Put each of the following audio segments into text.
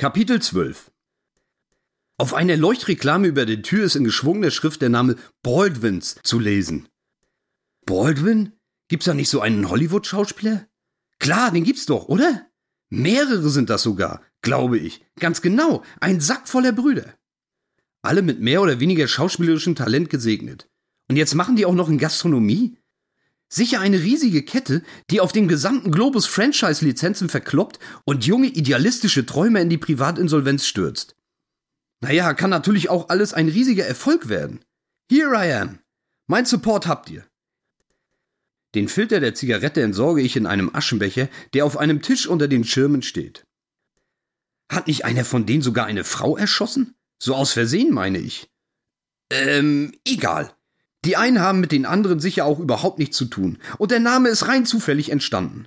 Kapitel 12 Auf einer Leuchtreklame über der Tür ist in geschwungener Schrift der Name Baldwins zu lesen. Baldwin? Gibt's da nicht so einen Hollywood-Schauspieler? Klar, den gibt's doch, oder? Mehrere sind das sogar, glaube ich. Ganz genau, ein Sack voller Brüder. Alle mit mehr oder weniger schauspielerischem Talent gesegnet. Und jetzt machen die auch noch in Gastronomie? Sicher eine riesige Kette, die auf den gesamten Globus Franchise-Lizenzen verkloppt und junge idealistische Träume in die Privatinsolvenz stürzt. Naja, kann natürlich auch alles ein riesiger Erfolg werden. Here I am. Mein Support habt ihr. Den Filter der Zigarette entsorge ich in einem Aschenbecher, der auf einem Tisch unter den Schirmen steht. Hat nicht einer von denen sogar eine Frau erschossen? So aus Versehen meine ich. Ähm, egal. Die einen haben mit den anderen sicher auch überhaupt nichts zu tun, und der Name ist rein zufällig entstanden.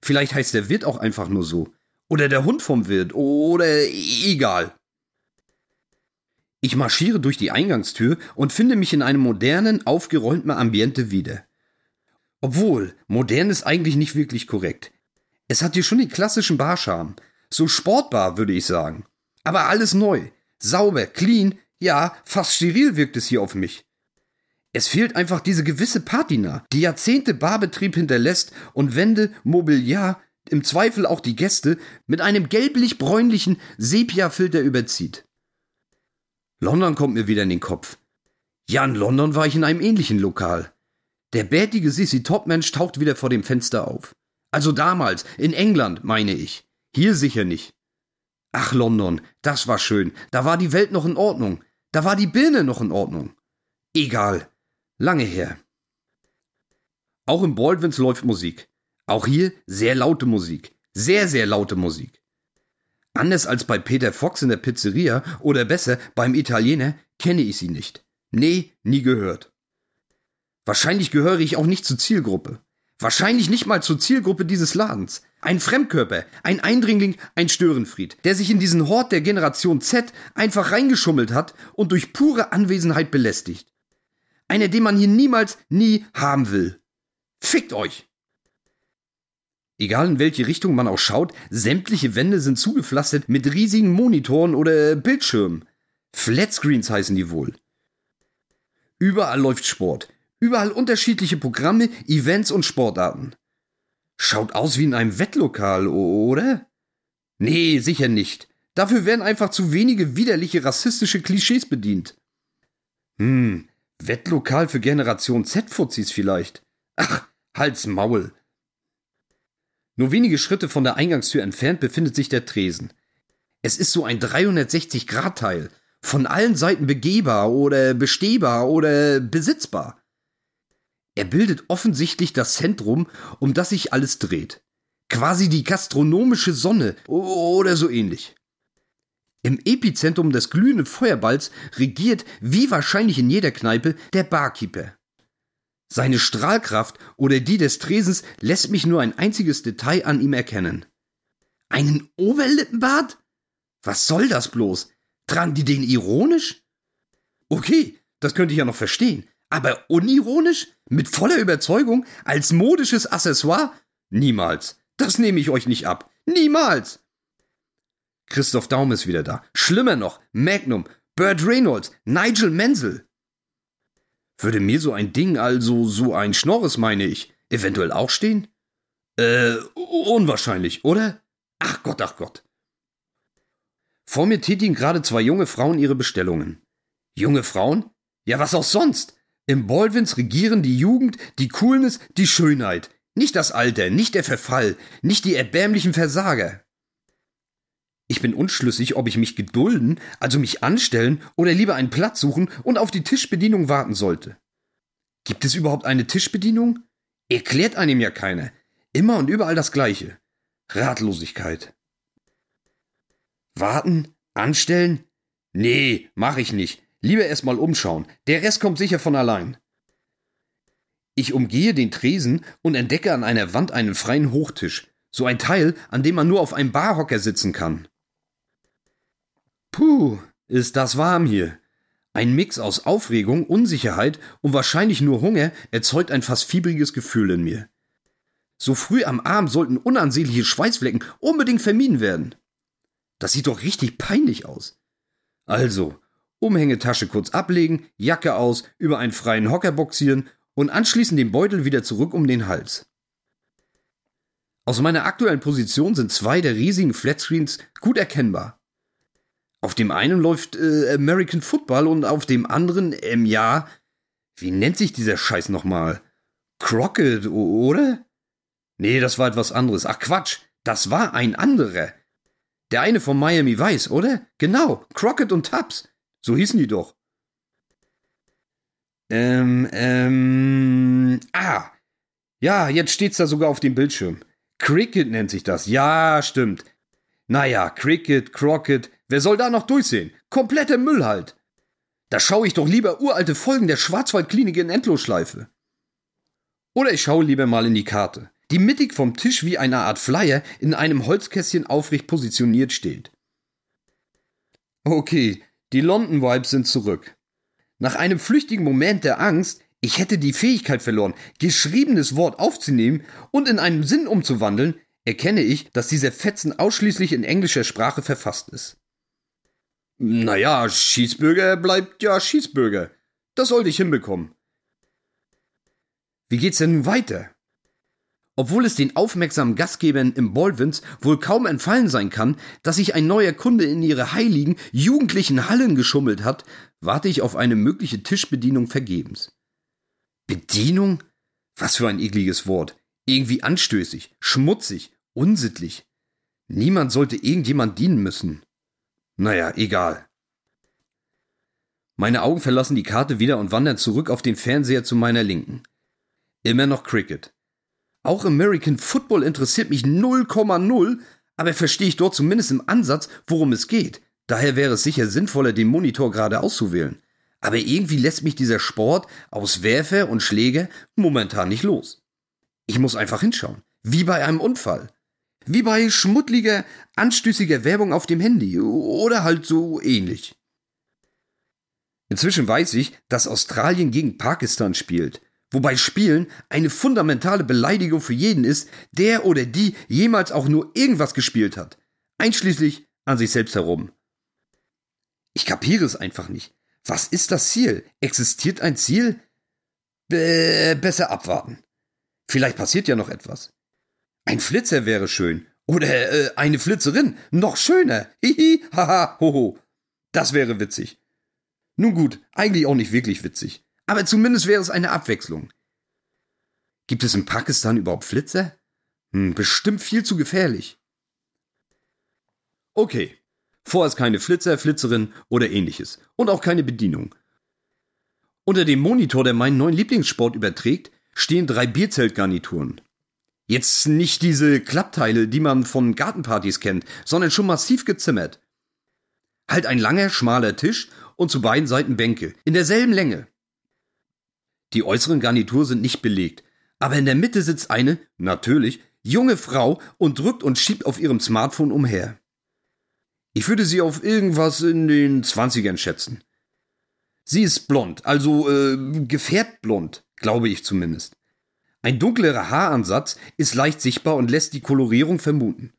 Vielleicht heißt der Wirt auch einfach nur so. Oder der Hund vom Wirt, oder egal. Ich marschiere durch die Eingangstür und finde mich in einem modernen, aufgeräumten Ambiente wieder. Obwohl, modern ist eigentlich nicht wirklich korrekt. Es hat hier schon den klassischen Barscharm. So sportbar, würde ich sagen. Aber alles neu. Sauber, clean, ja, fast steril wirkt es hier auf mich. Es fehlt einfach diese gewisse Patina, die Jahrzehnte Barbetrieb hinterlässt und Wände, Mobiliar, im Zweifel auch die Gäste, mit einem gelblich-bräunlichen Sepia-Filter überzieht. London kommt mir wieder in den Kopf. Ja, in London war ich in einem ähnlichen Lokal. Der bärtige Sissy Topmensch taucht wieder vor dem Fenster auf. Also damals, in England, meine ich. Hier sicher nicht. Ach, London, das war schön. Da war die Welt noch in Ordnung. Da war die Birne noch in Ordnung. Egal. Lange her. Auch im Baldwins läuft Musik. Auch hier sehr laute Musik. Sehr, sehr laute Musik. Anders als bei Peter Fox in der Pizzeria oder besser beim Italiener kenne ich sie nicht. Nee, nie gehört. Wahrscheinlich gehöre ich auch nicht zur Zielgruppe. Wahrscheinlich nicht mal zur Zielgruppe dieses Ladens. Ein Fremdkörper, ein Eindringling, ein Störenfried, der sich in diesen Hort der Generation Z einfach reingeschummelt hat und durch pure Anwesenheit belästigt. Einer, den man hier niemals, nie haben will. Fickt euch! Egal in welche Richtung man auch schaut, sämtliche Wände sind zugepflastert mit riesigen Monitoren oder Bildschirmen. Flatscreens heißen die wohl. Überall läuft Sport. Überall unterschiedliche Programme, Events und Sportarten. Schaut aus wie in einem Wettlokal, oder? Nee, sicher nicht. Dafür werden einfach zu wenige widerliche rassistische Klischees bedient. Hm, Wettlokal für Generation Z-Fuzis vielleicht. Ach, Hals Maul. Nur wenige Schritte von der Eingangstür entfernt befindet sich der Tresen. Es ist so ein 360-Grad-Teil, von allen Seiten begehbar oder bestehbar oder besitzbar. Er bildet offensichtlich das Zentrum, um das sich alles dreht. Quasi die gastronomische Sonne oder so ähnlich. Im Epizentrum des glühenden Feuerballs regiert, wie wahrscheinlich in jeder Kneipe, der Barkeeper. Seine Strahlkraft oder die des Tresens lässt mich nur ein einziges Detail an ihm erkennen. Einen Oberlippenbart? Was soll das bloß? Tragen die den ironisch? Okay, das könnte ich ja noch verstehen. Aber unironisch? Mit voller Überzeugung? Als modisches Accessoire? Niemals. Das nehme ich euch nicht ab. Niemals. Christoph Daum ist wieder da. Schlimmer noch, Magnum, Burt Reynolds, Nigel Menzel. Würde mir so ein Ding, also so ein Schnorres, meine ich, eventuell auch stehen? Äh, unwahrscheinlich, oder? Ach Gott, ach Gott. Vor mir tätigen gerade zwei junge Frauen ihre Bestellungen. Junge Frauen? Ja, was auch sonst. Im Baldwins regieren die Jugend, die Coolness, die Schönheit. Nicht das Alter, nicht der Verfall, nicht die erbärmlichen Versager. Ich bin unschlüssig, ob ich mich gedulden, also mich anstellen oder lieber einen Platz suchen und auf die Tischbedienung warten sollte. Gibt es überhaupt eine Tischbedienung? Erklärt einem ja keiner. Immer und überall das Gleiche. Ratlosigkeit. Warten? Anstellen? Nee, mach ich nicht. Lieber erstmal umschauen. Der Rest kommt sicher von allein. Ich umgehe den Tresen und entdecke an einer Wand einen freien Hochtisch. So ein Teil, an dem man nur auf einem Barhocker sitzen kann. Puh, ist das warm hier. Ein Mix aus Aufregung, Unsicherheit und wahrscheinlich nur Hunger erzeugt ein fast fiebriges Gefühl in mir. So früh am Abend sollten unansehnliche Schweißflecken unbedingt vermieden werden. Das sieht doch richtig peinlich aus. Also, Umhängetasche kurz ablegen, Jacke aus, über einen freien Hocker boxieren und anschließend den Beutel wieder zurück um den Hals. Aus meiner aktuellen Position sind zwei der riesigen Flatscreens gut erkennbar. Auf dem einen läuft äh, American Football und auf dem anderen, ähm, ja, wie nennt sich dieser Scheiß nochmal? Crockett, oder? Nee, das war etwas anderes. Ach Quatsch, das war ein anderer. Der eine von Miami Vice, oder? Genau, Crockett und Tubbs. So hießen die doch. Ähm, ähm, ah. Ja, jetzt steht's da sogar auf dem Bildschirm. Cricket nennt sich das. Ja, stimmt. Naja, Cricket, Crockett, wer soll da noch durchsehen? Kompletter Müll halt. Da schaue ich doch lieber uralte Folgen der Schwarzwaldklinik in Endlosschleife. Oder ich schaue lieber mal in die Karte, die mittig vom Tisch wie eine Art Flyer in einem Holzkästchen aufrecht positioniert steht. Okay, die London Vibes sind zurück. Nach einem flüchtigen Moment der Angst, ich hätte die Fähigkeit verloren, geschriebenes Wort aufzunehmen und in einen Sinn umzuwandeln, erkenne ich, dass dieser Fetzen ausschließlich in englischer Sprache verfasst ist. Naja, Schießbürger bleibt ja Schießbürger. Das sollte ich hinbekommen. Wie geht's denn nun weiter? Obwohl es den aufmerksamen Gastgebern im Baldwins wohl kaum entfallen sein kann, dass sich ein neuer Kunde in ihre heiligen, jugendlichen Hallen geschummelt hat, warte ich auf eine mögliche Tischbedienung vergebens. Bedienung? Was für ein ekliges Wort. Irgendwie anstößig, schmutzig, unsittlich. Niemand sollte irgendjemand dienen müssen. Naja, egal. Meine Augen verlassen die Karte wieder und wandern zurück auf den Fernseher zu meiner Linken. Immer noch Cricket. Auch American Football interessiert mich 0,0, aber verstehe ich dort zumindest im Ansatz, worum es geht. Daher wäre es sicher sinnvoller, den Monitor gerade auszuwählen. Aber irgendwie lässt mich dieser Sport aus Werfer und Schläger momentan nicht los. Ich muss einfach hinschauen. Wie bei einem Unfall. Wie bei schmuddliger, anstößiger Werbung auf dem Handy. Oder halt so ähnlich. Inzwischen weiß ich, dass Australien gegen Pakistan spielt. Wobei Spielen eine fundamentale Beleidigung für jeden ist, der oder die jemals auch nur irgendwas gespielt hat. Einschließlich an sich selbst herum. Ich kapiere es einfach nicht. Was ist das Ziel? Existiert ein Ziel? Be besser abwarten. Vielleicht passiert ja noch etwas. Ein Flitzer wäre schön. Oder äh, eine Flitzerin. Noch schöner. Hihi, haha, hoho. Das wäre witzig. Nun gut, eigentlich auch nicht wirklich witzig. Aber zumindest wäre es eine Abwechslung. Gibt es in Pakistan überhaupt Flitzer? Hm, bestimmt viel zu gefährlich. Okay, Vorerst keine Flitzer, Flitzerin oder ähnliches. Und auch keine Bedienung. Unter dem Monitor, der meinen neuen Lieblingssport überträgt, stehen drei Bierzeltgarnituren. Jetzt nicht diese Klappteile, die man von Gartenpartys kennt, sondern schon massiv gezimmert. Halt ein langer, schmaler Tisch und zu beiden Seiten Bänke, in derselben Länge. Die äußeren Garnituren sind nicht belegt, aber in der Mitte sitzt eine, natürlich, junge Frau und drückt und schiebt auf ihrem Smartphone umher. Ich würde sie auf irgendwas in den Zwanzigern schätzen. Sie ist blond, also äh, gefärbt blond, glaube ich zumindest. Ein dunklerer Haaransatz ist leicht sichtbar und lässt die Kolorierung vermuten.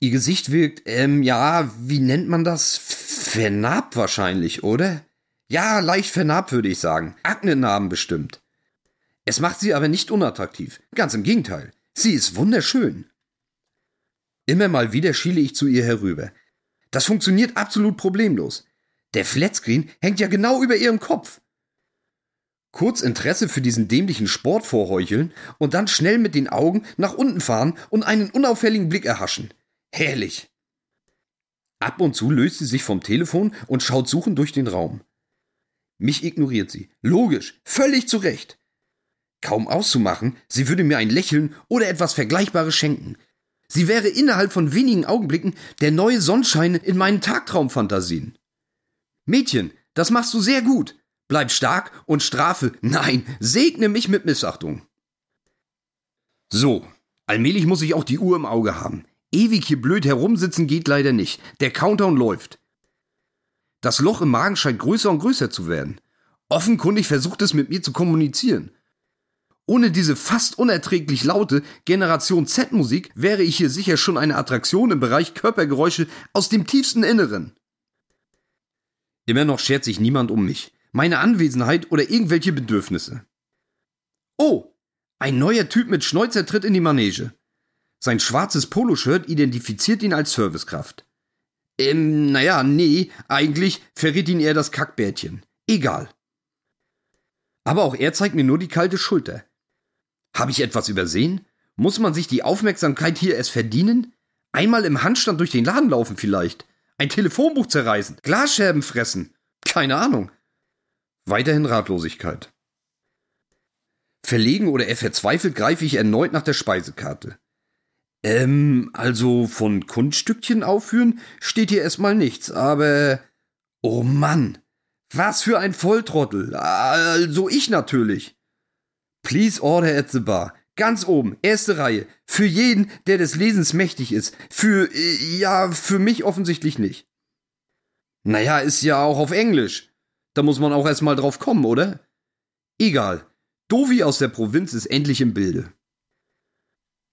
Ihr Gesicht wirkt, ähm, ja, wie nennt man das? Vernarbt wahrscheinlich, oder? Ja, leicht vernarbt würde ich sagen. Aknenarben bestimmt. Es macht sie aber nicht unattraktiv. Ganz im Gegenteil. Sie ist wunderschön. Immer mal wieder schiele ich zu ihr herüber. Das funktioniert absolut problemlos. Der Flatscreen hängt ja genau über ihrem Kopf. Kurz Interesse für diesen dämlichen Sport vorheucheln und dann schnell mit den Augen nach unten fahren und einen unauffälligen Blick erhaschen. Herrlich. Ab und zu löst sie sich vom Telefon und schaut suchend durch den Raum. Mich ignoriert sie. Logisch, völlig zu Recht. Kaum auszumachen, sie würde mir ein Lächeln oder etwas Vergleichbares schenken, Sie wäre innerhalb von wenigen Augenblicken der neue Sonnenschein in meinen Tagtraumfantasien. Mädchen, das machst du sehr gut. Bleib stark und strafe, nein, segne mich mit Missachtung. So, allmählich muss ich auch die Uhr im Auge haben. Ewig hier blöd herumsitzen geht leider nicht. Der Countdown läuft. Das Loch im Magen scheint größer und größer zu werden. Offenkundig versucht es mit mir zu kommunizieren. Ohne diese fast unerträglich laute Generation Z-Musik wäre ich hier sicher schon eine Attraktion im Bereich Körpergeräusche aus dem tiefsten Inneren. Immer noch schert sich niemand um mich, meine Anwesenheit oder irgendwelche Bedürfnisse. Oh, ein neuer Typ mit Schnäuzer tritt in die Manege. Sein schwarzes Poloshirt identifiziert ihn als Servicekraft. Ähm, naja, nee, eigentlich verrät ihn eher das Kackbärtchen. Egal. Aber auch er zeigt mir nur die kalte Schulter. Habe ich etwas übersehen? Muss man sich die Aufmerksamkeit hier erst verdienen? Einmal im Handstand durch den Laden laufen vielleicht? Ein Telefonbuch zerreißen? Glasscherben fressen? Keine Ahnung. Weiterhin Ratlosigkeit. Verlegen oder er verzweifelt greife ich erneut nach der Speisekarte. Ähm, also von Kunststückchen aufführen steht hier erstmal nichts, aber. Oh Mann! Was für ein Volltrottel! Also ich natürlich! Please order at the bar. Ganz oben, erste Reihe. Für jeden, der des Lesens mächtig ist. Für, äh, ja, für mich offensichtlich nicht. Naja, ist ja auch auf Englisch. Da muss man auch erstmal drauf kommen, oder? Egal. Dovi aus der Provinz ist endlich im Bilde.